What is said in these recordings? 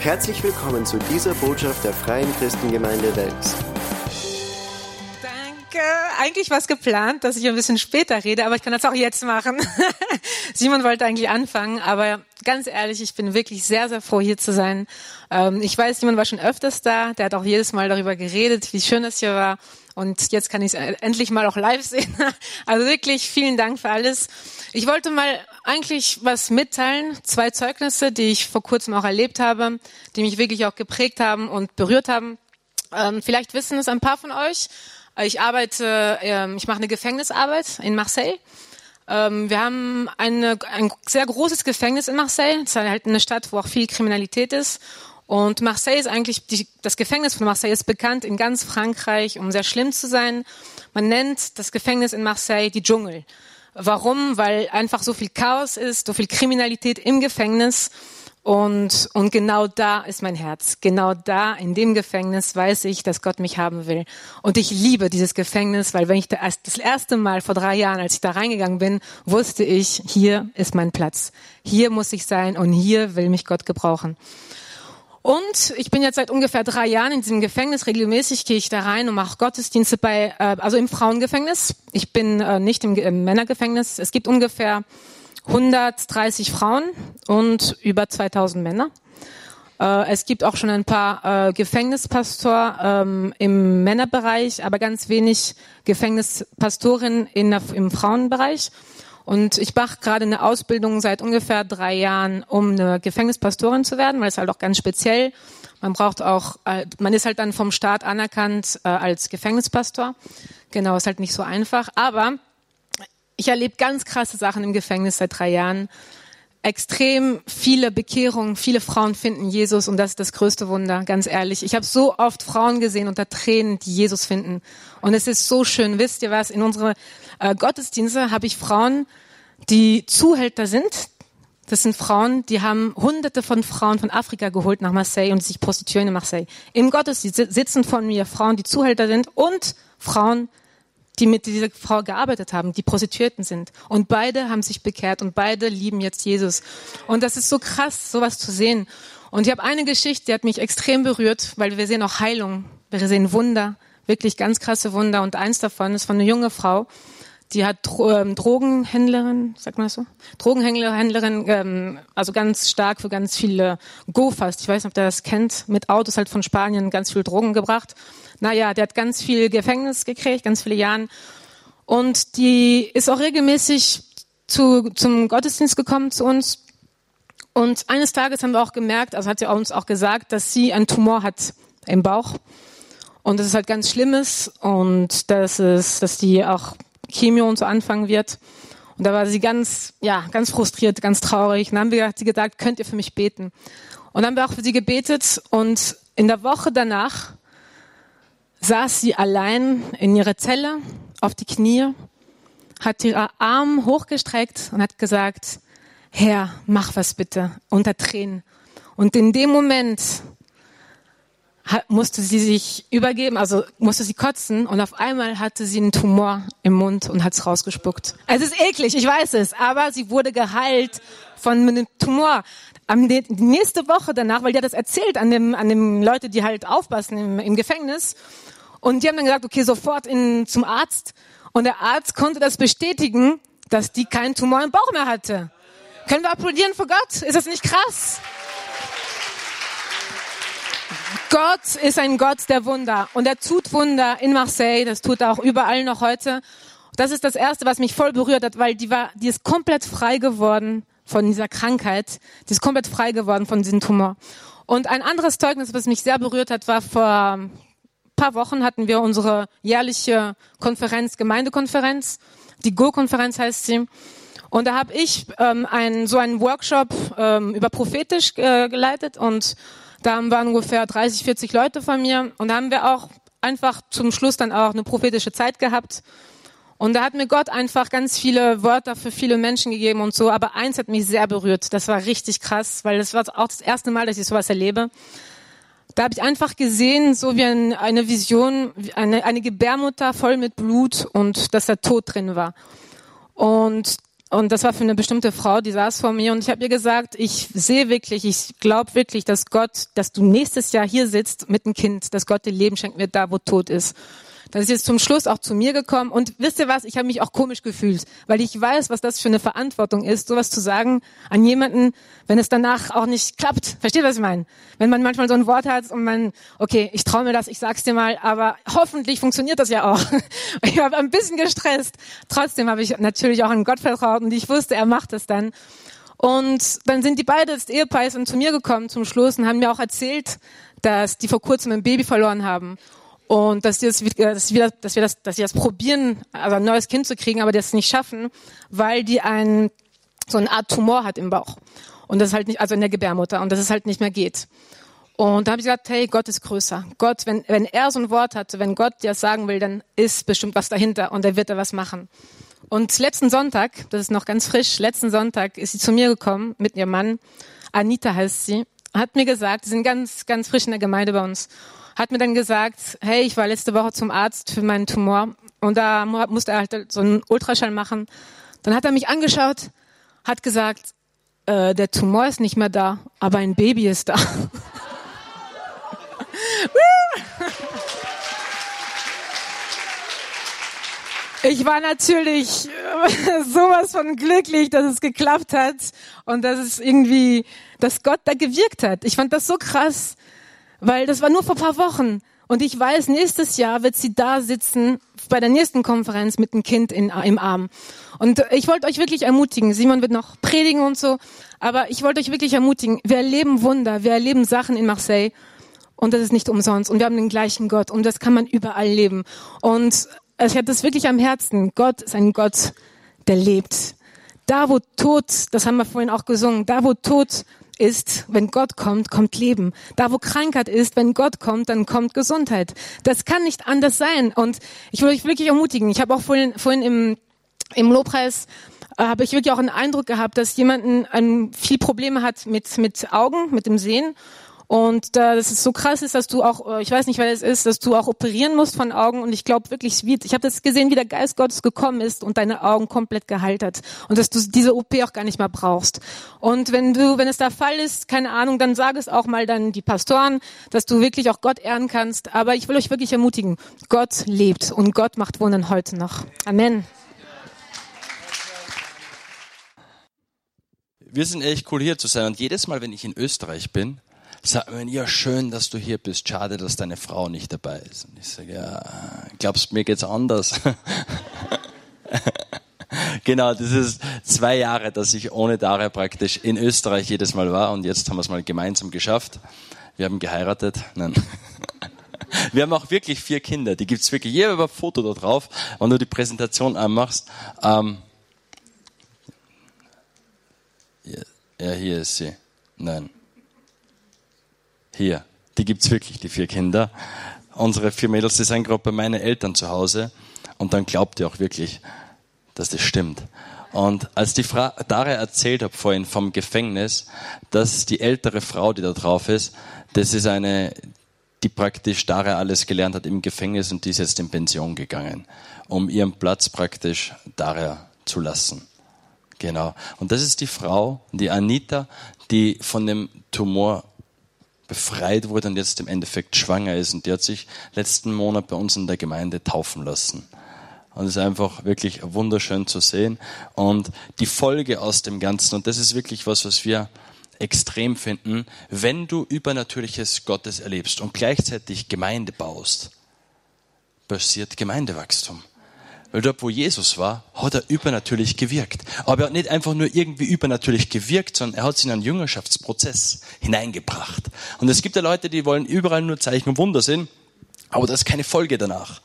Herzlich willkommen zu dieser Botschaft der Freien Christengemeinde Wels. Danke. Eigentlich war es geplant, dass ich ein bisschen später rede, aber ich kann das auch jetzt machen. Simon wollte eigentlich anfangen, aber ganz ehrlich, ich bin wirklich sehr, sehr froh, hier zu sein. Ähm, ich weiß, Simon war schon öfters da, der hat auch jedes Mal darüber geredet, wie schön das hier war. Und jetzt kann ich es endlich mal auch live sehen. Also wirklich vielen Dank für alles. Ich wollte mal eigentlich was mitteilen. Zwei Zeugnisse, die ich vor kurzem auch erlebt habe, die mich wirklich auch geprägt haben und berührt haben. Ähm, vielleicht wissen es ein paar von euch. Ich arbeite, ähm, ich mache eine Gefängnisarbeit in Marseille. Ähm, wir haben eine, ein sehr großes Gefängnis in Marseille. Es ist halt eine Stadt, wo auch viel Kriminalität ist. Und Marseille ist eigentlich, die, das Gefängnis von Marseille ist bekannt in ganz Frankreich, um sehr schlimm zu sein. Man nennt das Gefängnis in Marseille die Dschungel. Warum? Weil einfach so viel Chaos ist, so viel Kriminalität im Gefängnis. Und, und genau da ist mein Herz. Genau da, in dem Gefängnis, weiß ich, dass Gott mich haben will. Und ich liebe dieses Gefängnis, weil wenn ich da, das erste Mal vor drei Jahren, als ich da reingegangen bin, wusste ich, hier ist mein Platz. Hier muss ich sein und hier will mich Gott gebrauchen. Und ich bin jetzt seit ungefähr drei Jahren in diesem Gefängnis. Regelmäßig gehe ich da rein und mache Gottesdienste bei, äh, also im Frauengefängnis. Ich bin äh, nicht im, im Männergefängnis. Es gibt ungefähr 130 Frauen und über 2000 Männer. Äh, es gibt auch schon ein paar äh, Gefängnispastor ähm, im Männerbereich, aber ganz wenig Gefängnispastoren in der, im Frauenbereich. Und ich mache gerade eine Ausbildung seit ungefähr drei Jahren, um eine Gefängnispastorin zu werden, weil es halt auch ganz speziell. Man braucht auch, äh, man ist halt dann vom Staat anerkannt äh, als Gefängnispastor. Genau, ist halt nicht so einfach. Aber ich erlebe ganz krasse Sachen im Gefängnis seit drei Jahren. Extrem viele Bekehrungen, viele Frauen finden Jesus und das ist das größte Wunder, ganz ehrlich. Ich habe so oft Frauen gesehen unter Tränen, die Jesus finden. Und es ist so schön. Wisst ihr was? In unsere äh, Gottesdienste habe ich Frauen, die Zuhälter sind. Das sind Frauen, die haben hunderte von Frauen von Afrika geholt nach Marseille und sich prostituieren in Marseille. Im Gottesdienst sitzen von mir Frauen, die Zuhälter sind und Frauen, die mit dieser Frau gearbeitet haben, die Prostituierten sind. Und beide haben sich bekehrt und beide lieben jetzt Jesus. Und das ist so krass, sowas zu sehen. Und ich habe eine Geschichte, die hat mich extrem berührt, weil wir sehen auch Heilung, wir sehen Wunder, wirklich ganz krasse Wunder. Und eins davon ist von einer jungen Frau, die hat ähm, Drogenhändlerin, sagt man das so? Drogenhändlerin, ähm, also ganz stark für ganz viele Go-Fast. Ich weiß nicht, ob der das kennt. Mit Autos halt von Spanien ganz viel Drogen gebracht. Naja, der hat ganz viel Gefängnis gekriegt, ganz viele Jahren. Und die ist auch regelmäßig zu, zum Gottesdienst gekommen zu uns. Und eines Tages haben wir auch gemerkt, also hat sie uns auch gesagt, dass sie einen Tumor hat im Bauch. Und das ist halt ganz Schlimmes und das ist, dass die auch Chemio und so anfangen wird. Und da war sie ganz, ja, ganz frustriert, ganz traurig. Und dann haben wir, sie gesagt, könnt ihr für mich beten? Und dann haben wir auch für sie gebetet. Und in der Woche danach saß sie allein in ihrer Zelle auf die Knie, hat ihre Arme hochgestreckt und hat gesagt, Herr, mach was bitte, unter Tränen. Und in dem Moment musste sie sich übergeben, also musste sie kotzen und auf einmal hatte sie einen Tumor im Mund und hat es rausgespuckt. Es ist eklig, ich weiß es, aber sie wurde geheilt von einem Tumor. Am, die nächste Woche danach, weil die hat das erzählt an dem, an dem Leute, die halt aufpassen im, im Gefängnis. Und die haben dann gesagt, okay, sofort in, zum Arzt. Und der Arzt konnte das bestätigen, dass die keinen Tumor im Bauch mehr hatte. Können wir applaudieren für Gott? Ist das nicht krass? Gott ist ein Gott der Wunder und er tut Wunder in Marseille, das tut er auch überall noch heute. Das ist das erste, was mich voll berührt hat, weil die war, die ist komplett frei geworden von dieser Krankheit. Die ist komplett frei geworden von diesem Tumor. Und ein anderes Zeugnis, was mich sehr berührt hat, war vor ein paar Wochen hatten wir unsere jährliche Konferenz, Gemeindekonferenz. Die Go-Konferenz heißt sie. Und da habe ich ähm, ein, so einen Workshop ähm, über prophetisch äh, geleitet und da waren ungefähr 30, 40 Leute von mir und da haben wir auch einfach zum Schluss dann auch eine prophetische Zeit gehabt. Und da hat mir Gott einfach ganz viele Wörter für viele Menschen gegeben und so. Aber eins hat mich sehr berührt. Das war richtig krass, weil das war auch das erste Mal, dass ich sowas erlebe. Da habe ich einfach gesehen, so wie eine Vision, eine, eine Gebärmutter voll mit Blut und dass da Tod drin war. Und und das war für eine bestimmte Frau, die saß vor mir und ich habe ihr gesagt, ich sehe wirklich, ich glaube wirklich, dass Gott, dass du nächstes Jahr hier sitzt mit einem Kind, dass Gott dir Leben schenkt wird, da wo tot ist. Das ist jetzt zum Schluss auch zu mir gekommen und wisst ihr was, ich habe mich auch komisch gefühlt, weil ich weiß, was das für eine Verantwortung ist, sowas zu sagen an jemanden, wenn es danach auch nicht klappt. Versteht, was ich meine? Wenn man manchmal so ein Wort hat und man, okay, ich traue mir das, ich sag's dir mal, aber hoffentlich funktioniert das ja auch. Ich war ein bisschen gestresst. Trotzdem habe ich natürlich auch an Gott vertraut und ich wusste, er macht es dann. Und dann sind die beide, das Ehepaar, zu mir gekommen zum Schluss und haben mir auch erzählt, dass die vor kurzem ein Baby verloren haben und dass, das, dass, wir, dass, wir das, dass sie das probieren, also ein neues Kind zu kriegen, aber das nicht schaffen, weil die ein, so eine Art Tumor hat im Bauch. Und das ist halt nicht, also in der Gebärmutter, und dass es halt nicht mehr geht. Und da habe ich gesagt, hey, Gott ist größer. Gott, wenn, wenn er so ein Wort hat, wenn Gott dir das sagen will, dann ist bestimmt was dahinter und er wird da was machen. Und letzten Sonntag, das ist noch ganz frisch, letzten Sonntag ist sie zu mir gekommen mit ihrem Mann, Anita heißt sie, hat mir gesagt, sie sind ganz, ganz frisch in der Gemeinde bei uns hat mir dann gesagt, hey, ich war letzte Woche zum Arzt für meinen Tumor und da musste er halt so einen Ultraschall machen. Dann hat er mich angeschaut, hat gesagt, äh, der Tumor ist nicht mehr da, aber ein Baby ist da. Ich war natürlich sowas von glücklich, dass es geklappt hat und dass es irgendwie, dass Gott da gewirkt hat. Ich fand das so krass, weil das war nur vor paar Wochen. Und ich weiß, nächstes Jahr wird sie da sitzen bei der nächsten Konferenz mit einem Kind in, im Arm. Und ich wollte euch wirklich ermutigen. Simon wird noch predigen und so. Aber ich wollte euch wirklich ermutigen. Wir erleben Wunder. Wir erleben Sachen in Marseille. Und das ist nicht umsonst. Und wir haben den gleichen Gott. Und das kann man überall leben. Und ich habe das wirklich am Herzen. Gott ist ein Gott, der lebt. Da, wo Tod, das haben wir vorhin auch gesungen, da, wo Tod ist, wenn Gott kommt, kommt Leben. Da, wo Krankheit ist, wenn Gott kommt, dann kommt Gesundheit. Das kann nicht anders sein. Und ich will euch wirklich ermutigen. Ich habe auch vorhin, vorhin im, im Lobpreis äh, habe ich wirklich auch einen Eindruck gehabt, dass jemanden ein, viel Probleme hat mit, mit Augen, mit dem Sehen. Und äh, dass es so krass ist, dass du auch, äh, ich weiß nicht, wer es ist, dass du auch operieren musst von Augen. Und ich glaube wirklich, ich habe das gesehen, wie der Geist Gottes gekommen ist und deine Augen komplett geheilt hat. Und dass du diese OP auch gar nicht mehr brauchst. Und wenn du, wenn es der Fall ist, keine Ahnung, dann sag es auch mal dann die Pastoren, dass du wirklich auch Gott ehren kannst. Aber ich will euch wirklich ermutigen, Gott lebt und Gott macht Wunder heute noch. Amen. Wir sind echt cool hier zu sein. Und jedes Mal, wenn ich in Österreich bin, sagt man, ja, schön, dass du hier bist. Schade, dass deine Frau nicht dabei ist. Und ich sage, ja, glaubst mir geht's anders? genau, das ist zwei Jahre, dass ich ohne Daria praktisch in Österreich jedes Mal war und jetzt haben wir es mal gemeinsam geschafft. Wir haben geheiratet. Nein. Wir haben auch wirklich vier Kinder. Die gibt's wirklich. Jeder über Foto da drauf, wenn du die Präsentation anmachst. Ähm, ja, hier ist sie. Nein. Hier, die gibt's wirklich, die vier Kinder. Unsere vier Mädels, die sind gerade bei meinen Eltern zu Hause. Und dann glaubt ihr auch wirklich, dass das stimmt. Und als die Frau Daria erzählt hat vorhin vom Gefängnis, dass die ältere Frau, die da drauf ist, das ist eine, die praktisch Daria alles gelernt hat im Gefängnis und die ist jetzt in Pension gegangen, um ihren Platz praktisch Daria zu lassen. Genau. Und das ist die Frau, die Anita, die von dem Tumor befreit wurde und jetzt im Endeffekt schwanger ist. Und die hat sich letzten Monat bei uns in der Gemeinde taufen lassen. Und es ist einfach wirklich wunderschön zu sehen. Und die Folge aus dem Ganzen, und das ist wirklich was, was wir extrem finden, wenn du Übernatürliches Gottes erlebst und gleichzeitig Gemeinde baust, passiert Gemeindewachstum. Weil dort, wo Jesus war, hat er übernatürlich gewirkt. Aber er hat nicht einfach nur irgendwie übernatürlich gewirkt, sondern er hat sie in einen Jüngerschaftsprozess hineingebracht. Und es gibt ja Leute, die wollen überall nur Zeichen und Wunder sehen, aber das ist keine Folge danach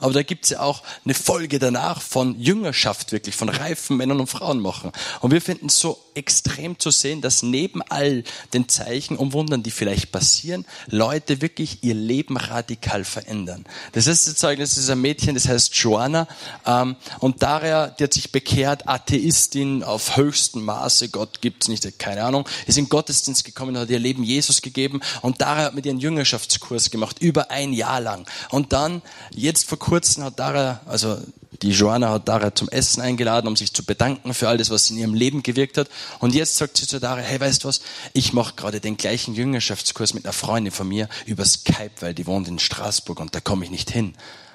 aber da gibt's ja auch eine Folge danach von Jüngerschaft wirklich, von reifen Männern und Frauen machen. Und wir finden es so extrem zu sehen, dass neben all den Zeichen und Wundern, die vielleicht passieren, Leute wirklich ihr Leben radikal verändern. Das erste Zeugnis ist ein Mädchen, das heißt Joanna, ähm, und Daria, die hat sich bekehrt, Atheistin auf höchstem Maße, Gott gibt's nicht, keine Ahnung, ist in Gottesdienst gekommen, hat ihr Leben Jesus gegeben, und Daria hat mit ihren Jüngerschaftskurs gemacht, über ein Jahr lang. Und dann, jetzt vor kurzem hat Dara, also die Joanna hat Dara zum Essen eingeladen, um sich zu bedanken für alles, was sie in ihrem Leben gewirkt hat. Und jetzt sagt sie zu Dara, hey, weißt du was? Ich mache gerade den gleichen Jüngerschaftskurs mit einer Freundin von mir über Skype, weil die wohnt in Straßburg und da komme ich nicht hin.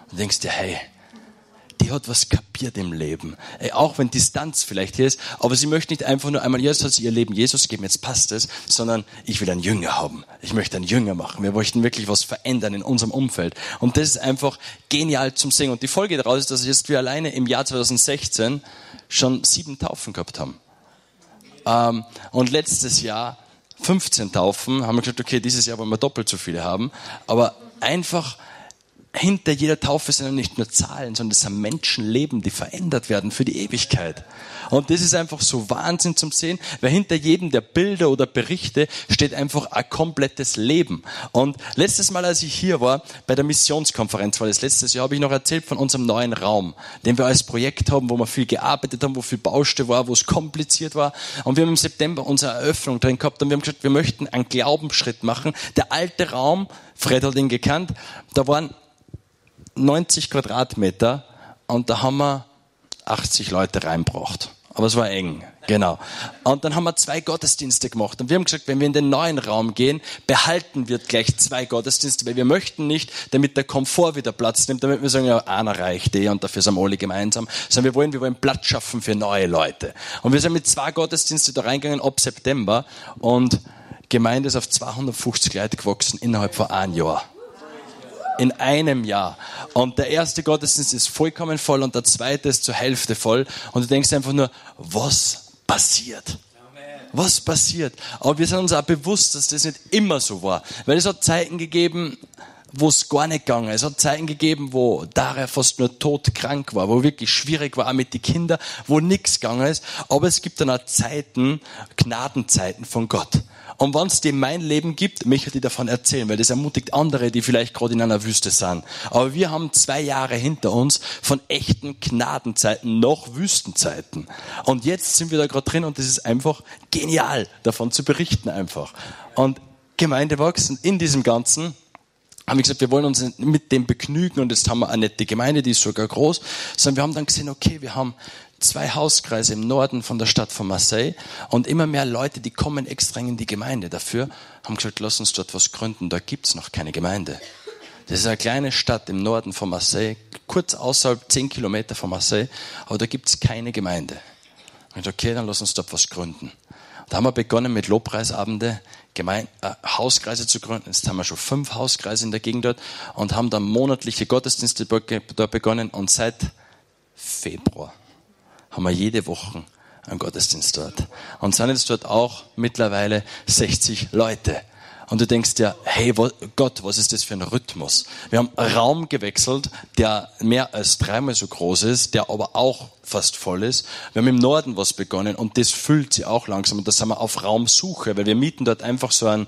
Und denkst dir, hey, die hat was kapiert im Leben. Ey, auch wenn Distanz vielleicht hier ist, aber sie möchte nicht einfach nur einmal, jetzt hat sie ihr Leben Jesus gegeben, jetzt passt es, sondern ich will einen Jünger haben. Ich möchte einen Jünger machen. Wir möchten wirklich was verändern in unserem Umfeld. Und das ist einfach genial zum Singen. Und die Folge daraus ist, dass jetzt wir alleine im Jahr 2016 schon sieben Taufen gehabt haben. Ähm, und letztes Jahr 15 Taufen, haben wir gesagt, okay, dieses Jahr wollen wir doppelt so viele haben. Aber einfach, hinter jeder Taufe sind nicht nur Zahlen, sondern es sind Menschenleben, die verändert werden für die Ewigkeit. Und das ist einfach so Wahnsinn zum Sehen, weil hinter jedem der Bilder oder Berichte steht einfach ein komplettes Leben. Und letztes Mal, als ich hier war, bei der Missionskonferenz, war das letztes Jahr, habe ich noch erzählt von unserem neuen Raum, den wir als Projekt haben, wo wir viel gearbeitet haben, wo viel Baustelle war, wo es kompliziert war. Und wir haben im September unsere Eröffnung drin gehabt und wir haben gesagt, wir möchten einen Glaubensschritt machen. Der alte Raum, Fred hat ihn gekannt, da waren 90 Quadratmeter und da haben wir 80 Leute reinbracht. Aber es war eng, genau. Und dann haben wir zwei Gottesdienste gemacht. Und wir haben gesagt, wenn wir in den neuen Raum gehen, behalten wir gleich zwei Gottesdienste, weil wir möchten nicht, damit der Komfort wieder Platz nimmt, damit wir sagen, ja, einer reicht eh und dafür sind wir alle gemeinsam, sondern wir wollen, wir wollen Platz schaffen für neue Leute. Und wir sind mit zwei Gottesdiensten da reingegangen ab September und Gemeinde ist auf 250 Leute gewachsen innerhalb von einem Jahr in einem Jahr. Und der erste Gottesdienst ist vollkommen voll und der zweite ist zur Hälfte voll. Und du denkst einfach nur, was passiert? Was passiert? Aber wir sind uns auch bewusst, dass das nicht immer so war. Weil es hat Zeiten gegeben, wo es gar nicht gegangen ist. Es hat Zeiten gegeben, wo Daria fast nur todkrank war, wo wirklich schwierig war, auch mit den Kindern, wo nichts gegangen ist. Aber es gibt dann auch Zeiten, Gnadenzeiten von Gott. Und wenn es dir mein Leben gibt, möchte ich davon erzählen, weil das ermutigt andere, die vielleicht gerade in einer Wüste sind. Aber wir haben zwei Jahre hinter uns von echten Gnadenzeiten noch Wüstenzeiten. Und jetzt sind wir da gerade drin und das ist einfach genial, davon zu berichten einfach. Und Gemeinde wachsen in diesem Ganzen haben wir gesagt, wir wollen uns mit dem begnügen und jetzt haben wir eine nette Gemeinde, die ist sogar groß, sondern wir haben dann gesehen, okay, wir haben zwei Hauskreise im Norden von der Stadt von Marseille und immer mehr Leute, die kommen extra in die Gemeinde dafür, haben gesagt, lass uns dort was gründen, da gibt's noch keine Gemeinde. Das ist eine kleine Stadt im Norden von Marseille, kurz außerhalb, zehn Kilometer von Marseille, aber da gibt's keine Gemeinde. Und okay, dann lass uns dort was gründen. Da haben wir begonnen mit Lobpreisabende, Gemein äh, Hauskreise zu gründen. Jetzt haben wir schon fünf Hauskreise in der Gegend dort und haben dann monatliche Gottesdienste dort begonnen und seit Februar haben wir jede Woche einen Gottesdienst dort. Und sind jetzt dort auch mittlerweile 60 Leute. Und du denkst dir, hey Gott, was ist das für ein Rhythmus? Wir haben Raum gewechselt, der mehr als dreimal so groß ist, der aber auch fast voll ist. Wir haben im Norden was begonnen und das füllt sich auch langsam. Und da sind wir auf Raumsuche, weil wir mieten dort einfach so ein,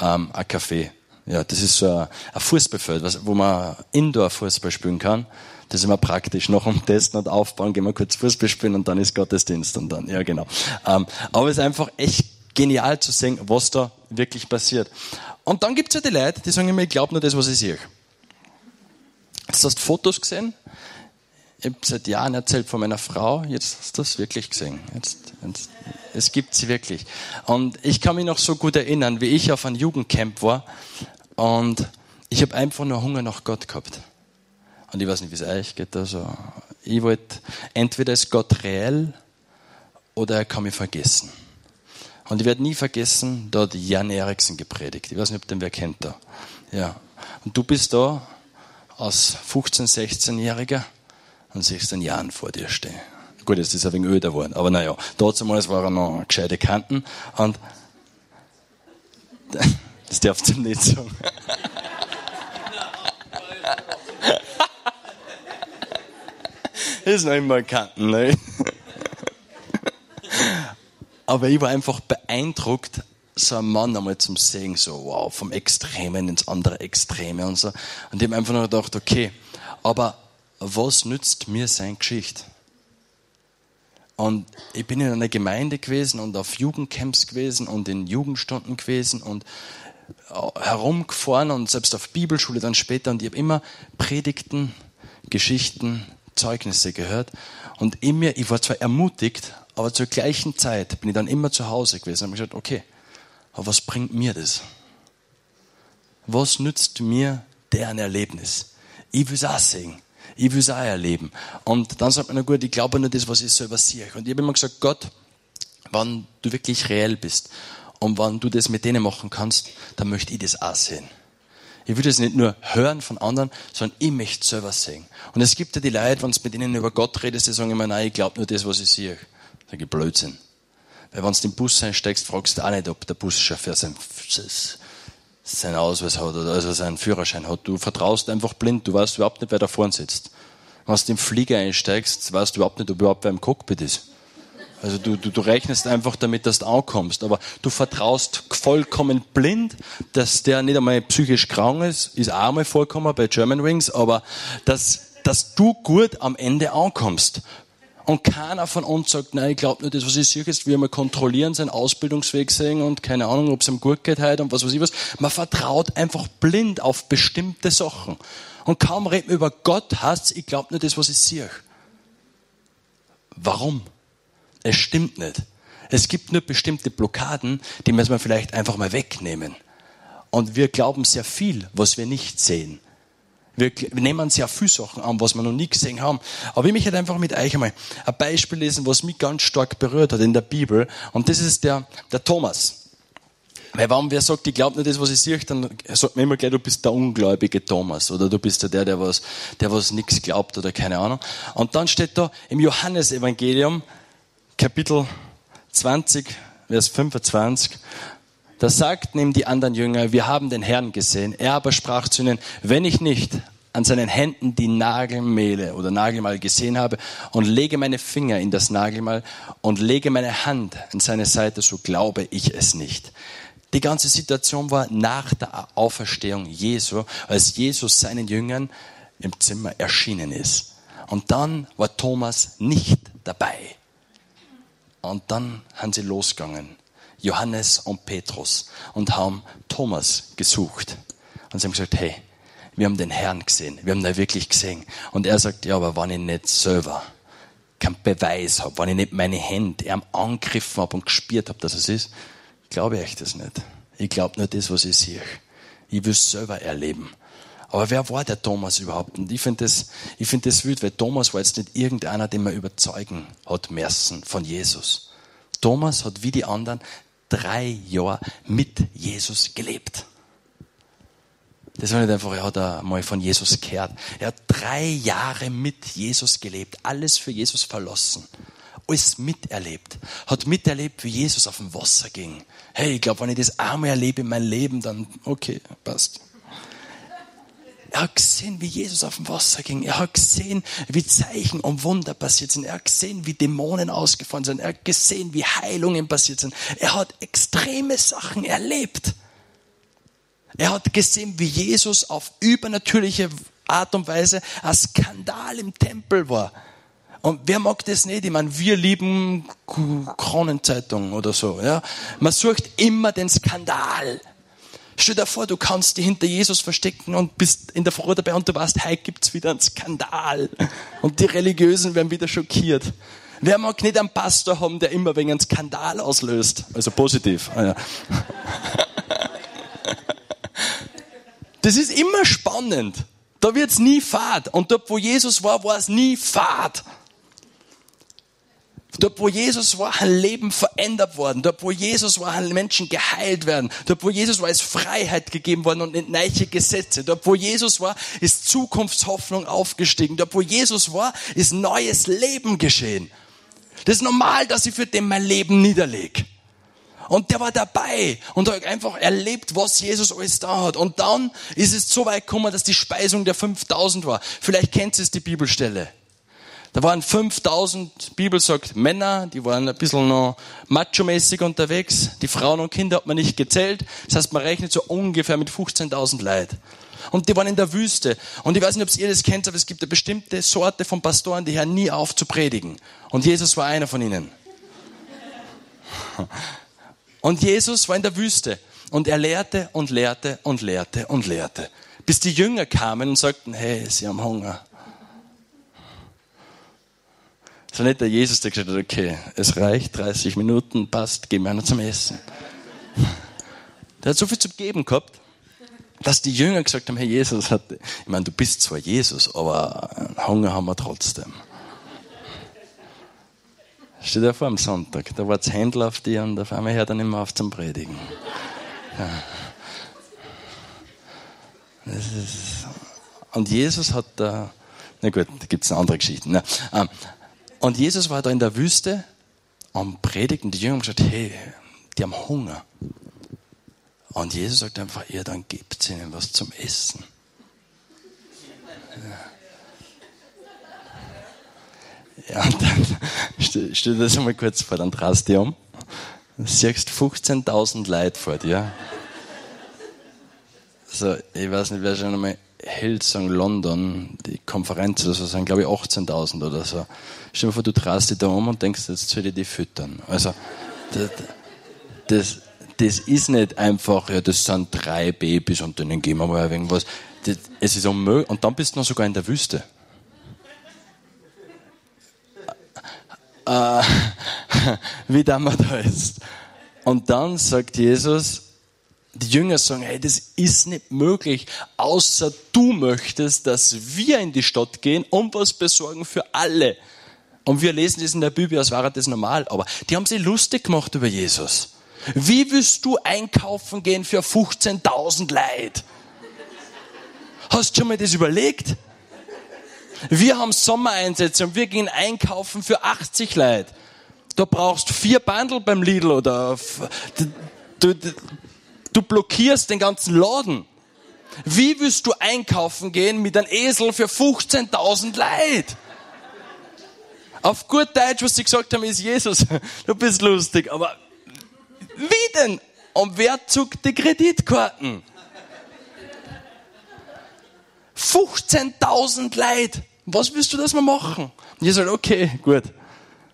ähm, ein Café. Ja, das ist so ein Fußballfeld, wo man Indoor-Fußball spielen kann. Das ist immer praktisch. Noch um Testen und Aufbauen gehen wir kurz Fußball spielen und dann ist Gottesdienst und dann, ja genau. Ähm, aber es ist einfach echt genial zu sehen, was da wirklich passiert. Und dann gibt's ja die Leute, die sagen immer, ich glaube nur das, was ich sehe. Jetzt hast du Fotos gesehen. Ich habe seit Jahren erzählt von meiner Frau. Jetzt hast du es wirklich gesehen. Jetzt, jetzt, es gibt sie wirklich. Und ich kann mich noch so gut erinnern, wie ich auf einem Jugendcamp war. Und ich habe einfach nur Hunger nach Gott gehabt. Und ich weiß nicht, wie es euch geht. Also, ich wollte, entweder ist Gott reell oder er kann mich vergessen. Und ich werde nie vergessen, da hat Jan Eriksen gepredigt. Ich weiß nicht, ob den wer kennt da. Ja. Und du bist da als 15-, 16-Jähriger und 16 Jahren vor dir stehen. Gut, jetzt ist er wegen öder geworden, aber naja, damals war er noch gescheite Kanten und das darfst du nicht sagen. ist noch immer Kanten, ne? Aber ich war einfach beeindruckt, so ein Mann einmal zum Sehen, so wow, vom Extremen ins andere Extreme und so. Und ich habe einfach nur gedacht, okay, aber was nützt mir seine Geschichte? Und ich bin in einer Gemeinde gewesen und auf Jugendcamps gewesen und in Jugendstunden gewesen und äh, herumgefahren und selbst auf Bibelschule dann später und ich habe immer Predigten, Geschichten, Zeugnisse gehört. Und in mir, ich war zwar ermutigt, aber zur gleichen Zeit bin ich dann immer zu Hause gewesen und habe gesagt, okay, aber was bringt mir das? Was nützt mir deren Erlebnis? Ich will es auch sehen. Ich will es auch erleben. Und dann sagt man, na gut, ich glaube nur das, was ich selber sehe. Und ich habe immer gesagt, Gott, wann du wirklich reell bist und wann du das mit denen machen kannst, dann möchte ich das auch sehen. Ich will das nicht nur hören von anderen, sondern ich möchte selber sehen. Und es gibt ja die Leute, wenn du mit ihnen über Gott redest, die sagen immer, nein, ich glaube nur das, was ich sehe. Ist ein Blödsinn. Weil wenn du in den Bus einsteigst, fragst du auch nicht, ob der Buschauffeur sein, seinen Ausweis hat oder also seinen Führerschein hat. Du vertraust einfach blind, du weißt überhaupt nicht, wer da vorne sitzt. Wenn du den Flieger einsteigst, weißt du überhaupt nicht, ob überhaupt wer im Cockpit ist. Also du, du, du rechnest einfach damit, dass du ankommst, aber du vertraust vollkommen blind, dass der nicht einmal psychisch krank ist, ist auch einmal vollkommen bei German Wings, aber dass, dass du gut am Ende ankommst. Und keiner von uns sagt, nein, ich glaube nur das, was ich sehe, ist, wir kontrollieren, seinen Ausbildungsweg sehen und keine Ahnung, ob es ihm gut geht heute und was weiß ich was. Man vertraut einfach blind auf bestimmte Sachen. Und kaum reden wir über Gott, heißt ich glaube nur das, was ich sehe. Warum? Es stimmt nicht. Es gibt nur bestimmte Blockaden, die müssen wir vielleicht einfach mal wegnehmen. Und wir glauben sehr viel, was wir nicht sehen. Wir nehmen sehr viele Sachen an, was wir noch nie gesehen haben. Aber ich möchte halt einfach mit euch einmal ein Beispiel lesen, was mich ganz stark berührt hat in der Bibel. Und das ist der, der Thomas. Weil warum wer sagt, ich glaube nicht das, was ich sehe, dann sagt man immer gleich, du bist der ungläubige Thomas oder du bist der, der was, der was nichts glaubt oder keine Ahnung. Und dann steht da im Johannesevangelium, Kapitel 20, Vers 25, da sagten ihm die anderen Jünger, wir haben den Herrn gesehen. Er aber sprach zu ihnen, wenn ich nicht an seinen Händen die Nagelmehle oder Nagelmal gesehen habe und lege meine Finger in das Nagelmal und lege meine Hand an seine Seite, so glaube ich es nicht. Die ganze Situation war nach der Auferstehung Jesu, als Jesus seinen Jüngern im Zimmer erschienen ist. Und dann war Thomas nicht dabei. Und dann haben sie losgegangen Johannes und Petrus und haben Thomas gesucht. Und sie haben gesagt, hey, wir haben den Herrn gesehen, wir haben ihn wirklich gesehen. Und er sagt, ja, aber wenn ich nicht selber keinen Beweis habe, wenn ich nicht meine Hände ihm angegriffen habe und gespürt habe, dass es ist, glaube ich das nicht. Ich glaube nur das, was ich sehe. Ich will es selber erleben. Aber wer war der Thomas überhaupt? Und ich finde das, ich finde das wild, weil Thomas war jetzt nicht irgendeiner, den man überzeugen hat müssen von Jesus. Thomas hat wie die anderen drei Jahre mit Jesus gelebt. Das war nicht einfach, er hat einmal von Jesus gehört. Er hat drei Jahre mit Jesus gelebt, alles für Jesus verlassen, alles miterlebt. Hat miterlebt, wie Jesus auf dem Wasser ging. Hey, ich glaube, wenn ich das einmal erlebe in meinem Leben, dann okay, passt. Er hat gesehen, wie Jesus auf dem Wasser ging. Er hat gesehen, wie Zeichen und Wunder passiert sind. Er hat gesehen, wie Dämonen ausgefahren sind. Er hat gesehen, wie Heilungen passiert sind. Er hat extreme Sachen erlebt. Er hat gesehen, wie Jesus auf übernatürliche Art und Weise ein Skandal im Tempel war. Und wer mag das nicht? Ich meine, wir lieben Kronenzeitung oder so. Ja? Man sucht immer den Skandal. Stell dir vor, du kannst dich hinter Jesus verstecken und bist in der Früh dabei und du weißt, heute gibt's wieder einen Skandal. Und die Religiösen werden wieder schockiert. Wer mag nicht einen Pastor haben, der immer wegen einem Skandal auslöst? Also positiv. Ah, das ist immer spannend. Da wird's nie fad. Und dort, wo Jesus war, war es nie fad. Dort, wo Jesus war, ein Leben verändert worden. Dort, wo Jesus war, ein Menschen geheilt werden. Dort, wo Jesus war, ist Freiheit gegeben worden und neue Gesetze. Dort, wo Jesus war, ist Zukunftshoffnung aufgestiegen. Dort, wo Jesus war, ist neues Leben geschehen. Das ist normal, dass ich für den mein Leben niederlege. Und der war dabei und hat einfach erlebt, was Jesus alles da hat. Und dann ist es so weit gekommen, dass die Speisung der 5000 war. Vielleicht kennt ihr die Bibelstelle. Da waren 5000, Bibel sagt Männer, die waren ein bisschen noch macho-mäßig unterwegs. Die Frauen und Kinder hat man nicht gezählt. Das heißt, man rechnet so ungefähr mit 15.000 Leid. Und die waren in der Wüste. Und ich weiß nicht, ob ihr das kennt, aber es gibt eine bestimmte Sorte von Pastoren, die hören nie auf zu predigen. Und Jesus war einer von ihnen. Und Jesus war in der Wüste. Und er lehrte und lehrte und lehrte und lehrte. Bis die Jünger kamen und sagten, hey, sie haben Hunger. So nicht der Jesus, der gesagt hat, okay, es reicht, 30 Minuten, passt, gehen wir noch zum Essen. Der hat so viel zu geben gehabt, dass die Jünger gesagt haben, Herr Jesus, hat, ich meine, du bist zwar Jesus, aber Hunger haben wir trotzdem. Steht ja vor am Sonntag, da war das Händel auf dir und auf einmal hört er nicht mehr auf zum Predigen. Ja. und Jesus hat da, na gut, da gibt es andere Geschichten. Ne? Und Jesus war da in der Wüste am Predigen. Die Jünger haben gesagt, hey, die haben Hunger. Und Jesus sagt einfach, ihr, dann gebt ihnen was zum Essen. Ja, und dann stell, dir das einmal kurz vor, dann drehst du dich um, siehst 15.000 Leute vor dir. So, ich weiß nicht, wer schon einmal Hillsong London, die Konferenz oder so, sind glaube ich 18.000 oder so. Stell dir vor, du drehst dich da um und denkst, jetzt soll ich die füttern. Also, das, das, das ist nicht einfach, ja, das sind drei Babys und denen geben wir mal irgendwas. Das, es ist unmöglich. Und dann bist du noch sogar in der Wüste. Äh, wie da man da ist. Und dann sagt Jesus, die Jünger sagen, hey, das ist nicht möglich, außer du möchtest, dass wir in die Stadt gehen und was besorgen für alle. Und wir lesen das in der Bibel, als wäre das normal. Aber die haben sich lustig gemacht über Jesus. Wie willst du einkaufen gehen für 15.000 Leid? Hast du schon mal das überlegt? Wir haben Sommereinsätze und wir gehen einkaufen für 80 Leid. Da brauchst vier Bundle beim Lidl oder du, blockierst den ganzen Laden. Wie willst du einkaufen gehen mit einem Esel für 15.000 Leid? Auf gut Deutsch, was sie gesagt haben, ist Jesus, du bist lustig, aber wie denn? Und wer zuckt die Kreditkarten? 15.000 Leid. Was willst du, dass wir machen? Und ich sage, okay, gut.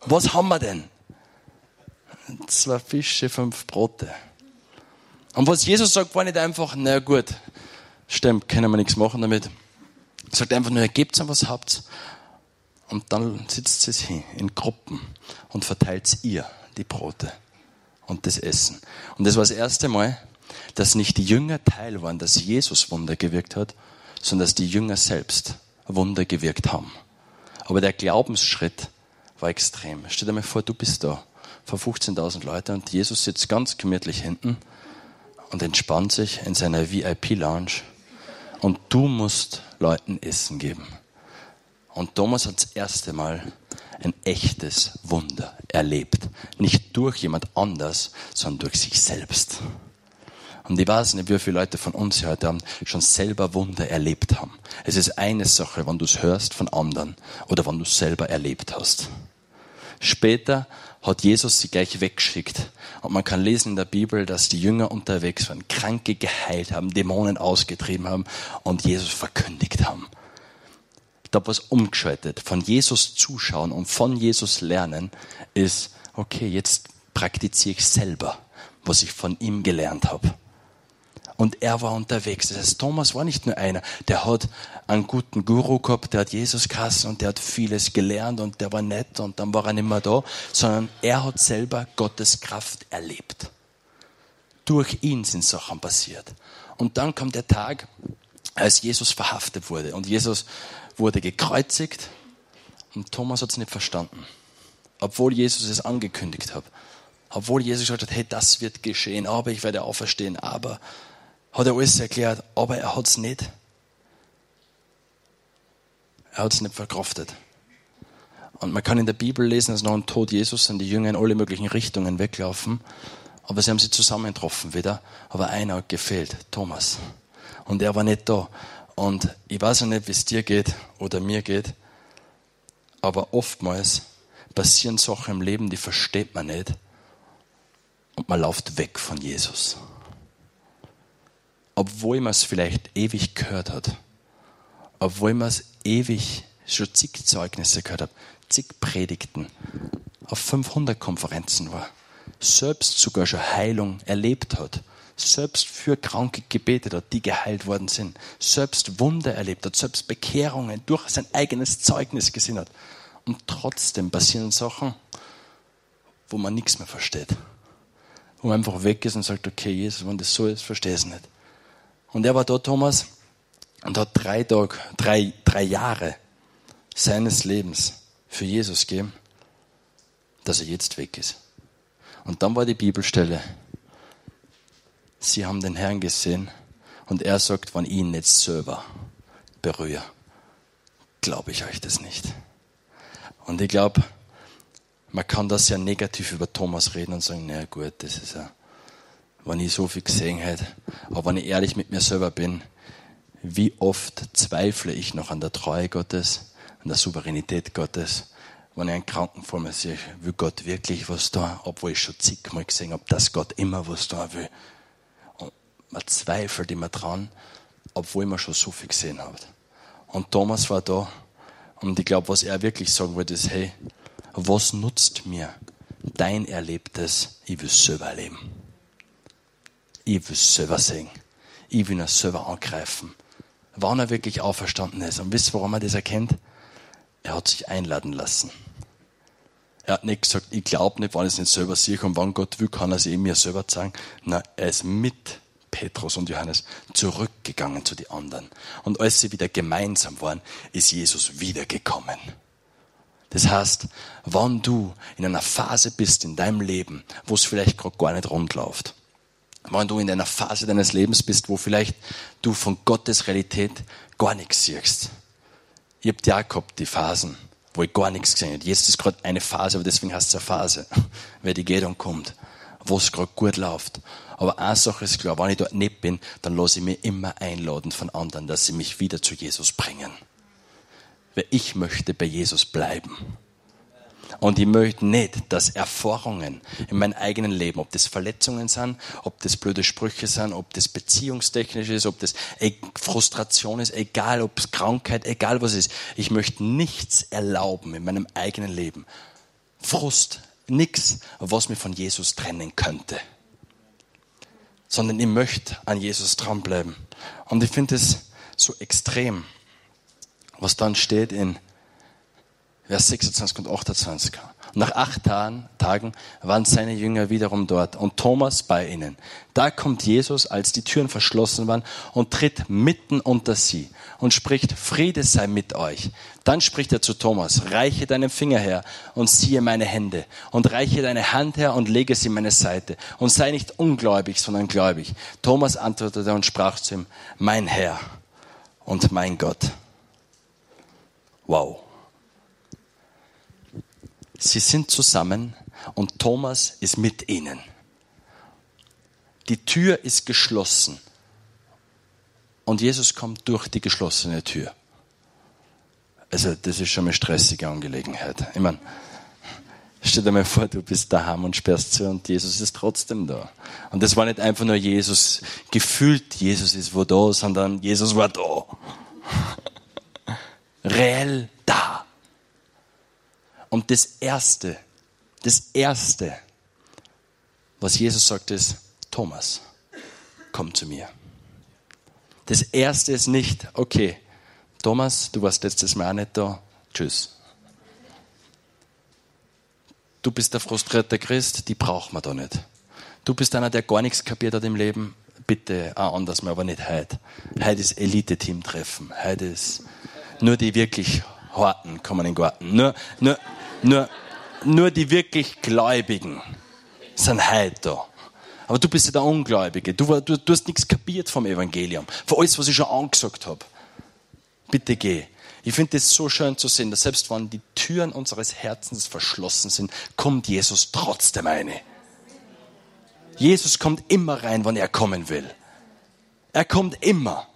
Was haben wir denn? Zwei Fische, fünf Brote. Und was Jesus sagt, war nicht einfach, na gut, stimmt, können wir nichts machen damit. Er sagt einfach nur, gebt es, was habt. Und dann sitzt es hin in Gruppen und verteilt ihr die Brote und das Essen. Und das war das erste Mal, dass nicht die Jünger Teil waren, dass Jesus Wunder gewirkt hat, sondern dass die Jünger selbst Wunder gewirkt haben. Aber der Glaubensschritt war extrem. Stell dir mal vor, du bist da vor 15.000 Leuten und Jesus sitzt ganz gemütlich hinten und entspannt sich in seiner VIP-Lounge und du musst Leuten Essen geben. Und Thomas hat das erste Mal ein echtes Wunder erlebt. Nicht durch jemand anders, sondern durch sich selbst. Und ich weiß nicht, wie viele Leute von uns heute Abend schon selber Wunder erlebt haben. Es ist eine Sache, wenn du es hörst von anderen oder wenn du es selber erlebt hast. Später hat Jesus sie gleich weggeschickt. Und man kann lesen in der Bibel, dass die Jünger unterwegs waren, Kranke geheilt haben, Dämonen ausgetrieben haben und Jesus verkündigt haben da was umgeschaltet. Von Jesus zuschauen und von Jesus lernen ist, okay, jetzt praktiziere ich selber, was ich von ihm gelernt habe. Und er war unterwegs. Das heißt, Thomas war nicht nur einer, der hat einen guten Guru gehabt, der hat Jesus gehasst und der hat vieles gelernt und der war nett und dann war er nicht mehr da, sondern er hat selber Gottes Kraft erlebt. Durch ihn sind Sachen passiert. Und dann kam der Tag, als Jesus verhaftet wurde. Und Jesus wurde gekreuzigt und Thomas hat es nicht verstanden. Obwohl Jesus es angekündigt hat. Obwohl Jesus gesagt hat, hey, das wird geschehen, aber ich werde auferstehen, aber hat er alles erklärt, aber er hat es nicht. Er hat es nicht verkraftet. Und man kann in der Bibel lesen, dass nach dem Tod Jesus sind die Jünger in alle möglichen Richtungen weglaufen, aber sie haben sie zusammengetroffen wieder. Aber einer hat gefehlt, Thomas. Und er war nicht da. Und ich weiß ja nicht, wie es dir geht oder mir geht, aber oftmals passieren Sachen im Leben, die versteht man nicht und man läuft weg von Jesus. Obwohl man es vielleicht ewig gehört hat, obwohl man es ewig schon zig Zeugnisse gehört hat, zig Predigten, auf 500 Konferenzen war, selbst sogar schon Heilung erlebt hat selbst für Kranke gebetet hat, die geheilt worden sind, selbst Wunder erlebt hat, selbst Bekehrungen durch sein eigenes Zeugnis gesehen hat. Und trotzdem passieren Sachen, wo man nichts mehr versteht. Wo man einfach weg ist und sagt, okay, Jesus, wenn das so ist, verstehe ich es nicht. Und er war da, Thomas, und hat drei Tage, drei, drei Jahre seines Lebens für Jesus gegeben, dass er jetzt weg ist. Und dann war die Bibelstelle. Sie haben den Herrn gesehen und er sagt, wenn ich ihn nicht selber berühre, glaube ich euch das nicht. Und ich glaube, man kann das ja negativ über Thomas reden und sagen, na gut, das ist ja, wenn ich so viel gesehen hätte. Aber wenn ich ehrlich mit mir selber bin, wie oft zweifle ich noch an der Treue Gottes, an der Souveränität Gottes, wenn ich einen Kranken vor mir sehe, will Gott wirklich was da, obwohl ich schon zigmal gesehen habe, dass Gott immer was da will. Und man zweifelt immer dran, obwohl man schon so viel gesehen hat. Und Thomas war da und ich glaube, was er wirklich sagen wollte, ist, hey, was nutzt mir dein Erlebtes? Ich will es selber erleben. Ich will selber sehen. Ich will es selber angreifen. Wann er wirklich auferstanden ist. Und wisst ihr, warum er das erkennt? Er hat sich einladen lassen. Er hat nicht gesagt, ich glaube nicht, wann ich es nicht selber sehe und wann Gott will, kann er es ihm mir selber zeigen. Nein, er ist mit Petrus und Johannes zurückgegangen zu den anderen. Und als sie wieder gemeinsam waren, ist Jesus wiedergekommen. Das heißt, wann du in einer Phase bist in deinem Leben, wo es vielleicht gerade gar nicht rund läuft, wenn du in einer Phase deines Lebens bist, wo vielleicht du von Gottes Realität gar nichts siehst. Ich habe ja gehabt, die Phasen, wo ich gar nichts gesehen habe. Jetzt ist gerade eine Phase, aber deswegen heißt es eine Phase, weil die geht und kommt, wo es gerade gut läuft. Aber eine Sache ist klar, wenn ich dort nicht bin, dann lasse ich mir immer einladen von anderen, dass sie mich wieder zu Jesus bringen. Weil ich möchte bei Jesus bleiben. Und ich möchte nicht, dass Erfahrungen in meinem eigenen Leben, ob das Verletzungen sind, ob das blöde Sprüche sind, ob das beziehungstechnisch ist, ob das e- Frustration ist, egal ob es Krankheit, egal was ist. Ich möchte nichts erlauben in meinem eigenen Leben. Frust, nichts, was mich von Jesus trennen könnte. Sondern ich möchte an Jesus dranbleiben. Und ich finde es so extrem, was dann steht in Vers 26 und 28. Nach acht Tagen waren seine Jünger wiederum dort und Thomas bei ihnen. Da kommt Jesus, als die Türen verschlossen waren, und tritt mitten unter sie und spricht, Friede sei mit euch. Dann spricht er zu Thomas, reiche deinen Finger her und siehe meine Hände und reiche deine Hand her und lege sie meine Seite und sei nicht ungläubig, sondern gläubig. Thomas antwortete und sprach zu ihm, mein Herr und mein Gott. Wow. Sie sind zusammen und Thomas ist mit ihnen. Die Tür ist geschlossen und Jesus kommt durch die geschlossene Tür. Also das ist schon eine stressige Angelegenheit. Ich meine, stell dir mal vor, du bist daheim und sperrst zu und Jesus ist trotzdem da. Und das war nicht einfach nur Jesus, gefühlt Jesus ist wo da, sondern Jesus war da. Reell. Und das Erste, das Erste, was Jesus sagt, ist, Thomas, komm zu mir. Das Erste ist nicht, okay, Thomas, du warst letztes Mal auch nicht da, tschüss. Du bist der frustrierte Christ, die braucht man da nicht. Du bist einer, der gar nichts kapiert hat im Leben, bitte auch anders aber nicht heute. Heute ist Elite-Team-Treffen. Heute ist nur die wirklich Harten kommen in den Garten. Nur, nur, nur, nur die wirklich Gläubigen sind heute da. Aber du bist ja der Ungläubige. Du, du, du hast nichts kapiert vom Evangelium. Von alles, was ich schon angesagt habe. Bitte geh. Ich finde es so schön zu sehen, dass selbst wenn die Türen unseres Herzens verschlossen sind, kommt Jesus trotzdem eine. Jesus kommt immer rein, wann er kommen will. Er kommt immer.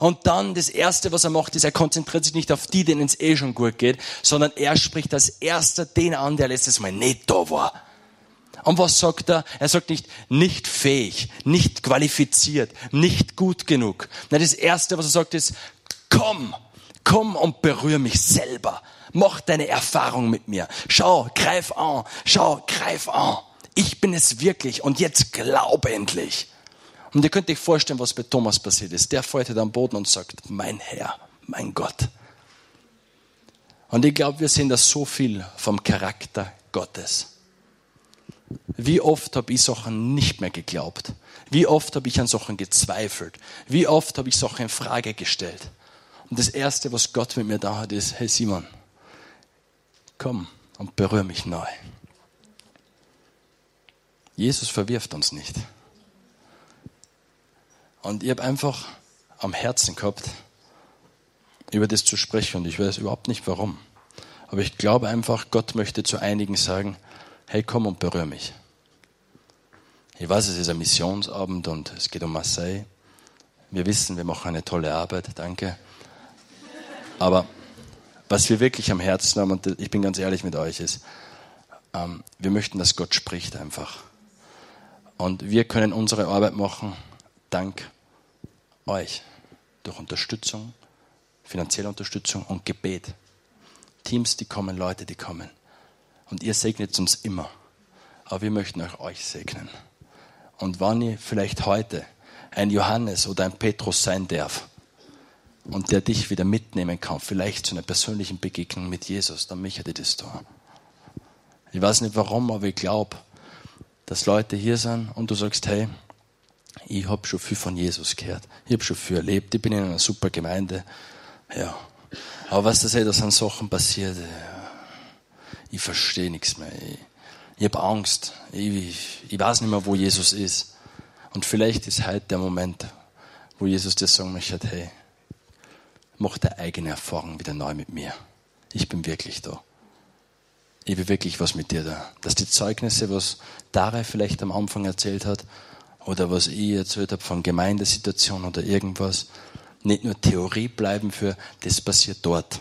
Und dann das Erste, was er macht, ist, er konzentriert sich nicht auf die, denen es eh schon gut geht, sondern er spricht als Erster den an, der letztes Mal nicht da war. Und was sagt er? Er sagt nicht, nicht fähig, nicht qualifiziert, nicht gut genug. Nein, das Erste, was er sagt, ist, komm, komm und berühre mich selber. Mach deine Erfahrung mit mir. Schau, greif an. Schau, greif an. Ich bin es wirklich und jetzt glaub endlich. Und ihr könnt euch vorstellen, was bei Thomas passiert ist. Der fällt halt am Boden und sagt, mein Herr, mein Gott. Und ich glaube, wir sehen da so viel vom Charakter Gottes. Wie oft habe ich Sachen nicht mehr geglaubt? Wie oft habe ich an Sachen gezweifelt? Wie oft habe ich Sachen in Frage gestellt? Und das Erste, was Gott mit mir da hat, ist, hey Simon, komm und berühre mich neu. Jesus verwirft uns nicht. Und ich habe einfach am Herzen gehabt, über das zu sprechen und ich weiß überhaupt nicht warum. Aber ich glaube einfach, Gott möchte zu einigen sagen, hey, komm und berühre mich. Ich weiß, es ist ein Missionsabend und es geht um Marseille. Wir wissen, wir machen eine tolle Arbeit, danke. Aber was wir wirklich am Herzen haben, und ich bin ganz ehrlich mit euch, ist, ähm, wir möchten, dass Gott spricht einfach. Und wir können unsere Arbeit machen dank euch. Durch Unterstützung, finanzielle Unterstützung und Gebet. Teams, die kommen, Leute, die kommen. Und ihr segnet uns immer. Aber wir möchten auch euch segnen. Und wann ihr vielleicht heute ein Johannes oder ein Petrus sein darf und der dich wieder mitnehmen kann, vielleicht zu einer persönlichen Begegnung mit Jesus, dann möchte ich das tun. Ich weiß nicht warum, aber ich glaube, dass Leute hier sind und du sagst, hey, ich habe schon viel von Jesus gehört. Ich habe schon viel erlebt. Ich bin in einer super Gemeinde. Ja. Aber was das, hey, da sind Sachen passiert. Ich verstehe nichts mehr. Ich, ich habe Angst. Ich, ich weiß nicht mehr, wo Jesus ist. Und vielleicht ist heute der Moment, wo Jesus dir sagen möchte, hey, mach deine eigene Erfahrung wieder neu mit mir. Ich bin wirklich da. Ich will wirklich was mit dir da. Dass die Zeugnisse, was Dare vielleicht am Anfang erzählt hat, oder was ich erzählt habe von Gemeindesituation oder irgendwas, nicht nur Theorie bleiben für, das passiert dort.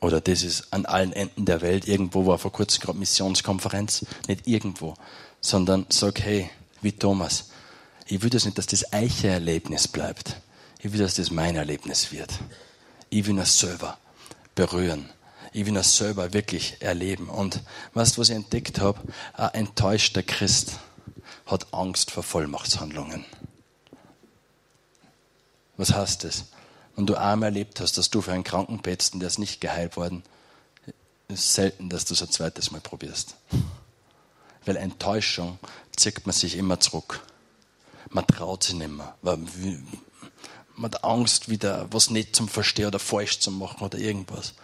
Oder das ist an allen Enden der Welt. Irgendwo war vor kurzem gerade Missionskonferenz. Nicht irgendwo. Sondern sag, hey, wie Thomas, ich will das nicht, dass das eiche Erlebnis bleibt. Ich will, dass das mein Erlebnis wird. Ich will das selber berühren. Ich will das selber wirklich erleben. Und weißt du, was ich entdeckt habe? Ein enttäuschter Christ hat Angst vor Vollmachtshandlungen. Was heißt das? Wenn du einmal erlebt hast, dass du für einen Kranken betest und der ist nicht geheilt worden, ist selten, dass du es ein zweites Mal probierst. Weil Enttäuschung zieht man sich immer zurück. Man traut sich nicht mehr. Man hat Angst, wieder was nicht zum Verstehen oder falsch zu machen oder irgendwas.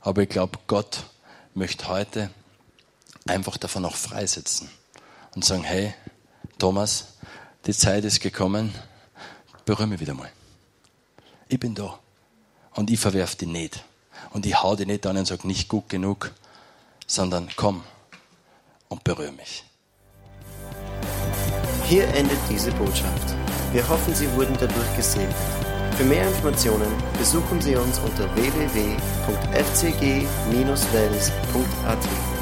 Aber ich glaube, Gott möchte heute einfach davon auch freisetzen und sagen, hey, Thomas, die Zeit ist gekommen, berühre mich wieder mal. Ich bin da. Und ich verwerf dich nicht. Und ich hau dich nicht an und sage, nicht gut genug, sondern komm und berühre mich. Hier endet diese Botschaft. Wir hoffen, Sie wurden dadurch gesegnet. Für mehr Informationen besuchen Sie uns unter www.fcg-wells.at.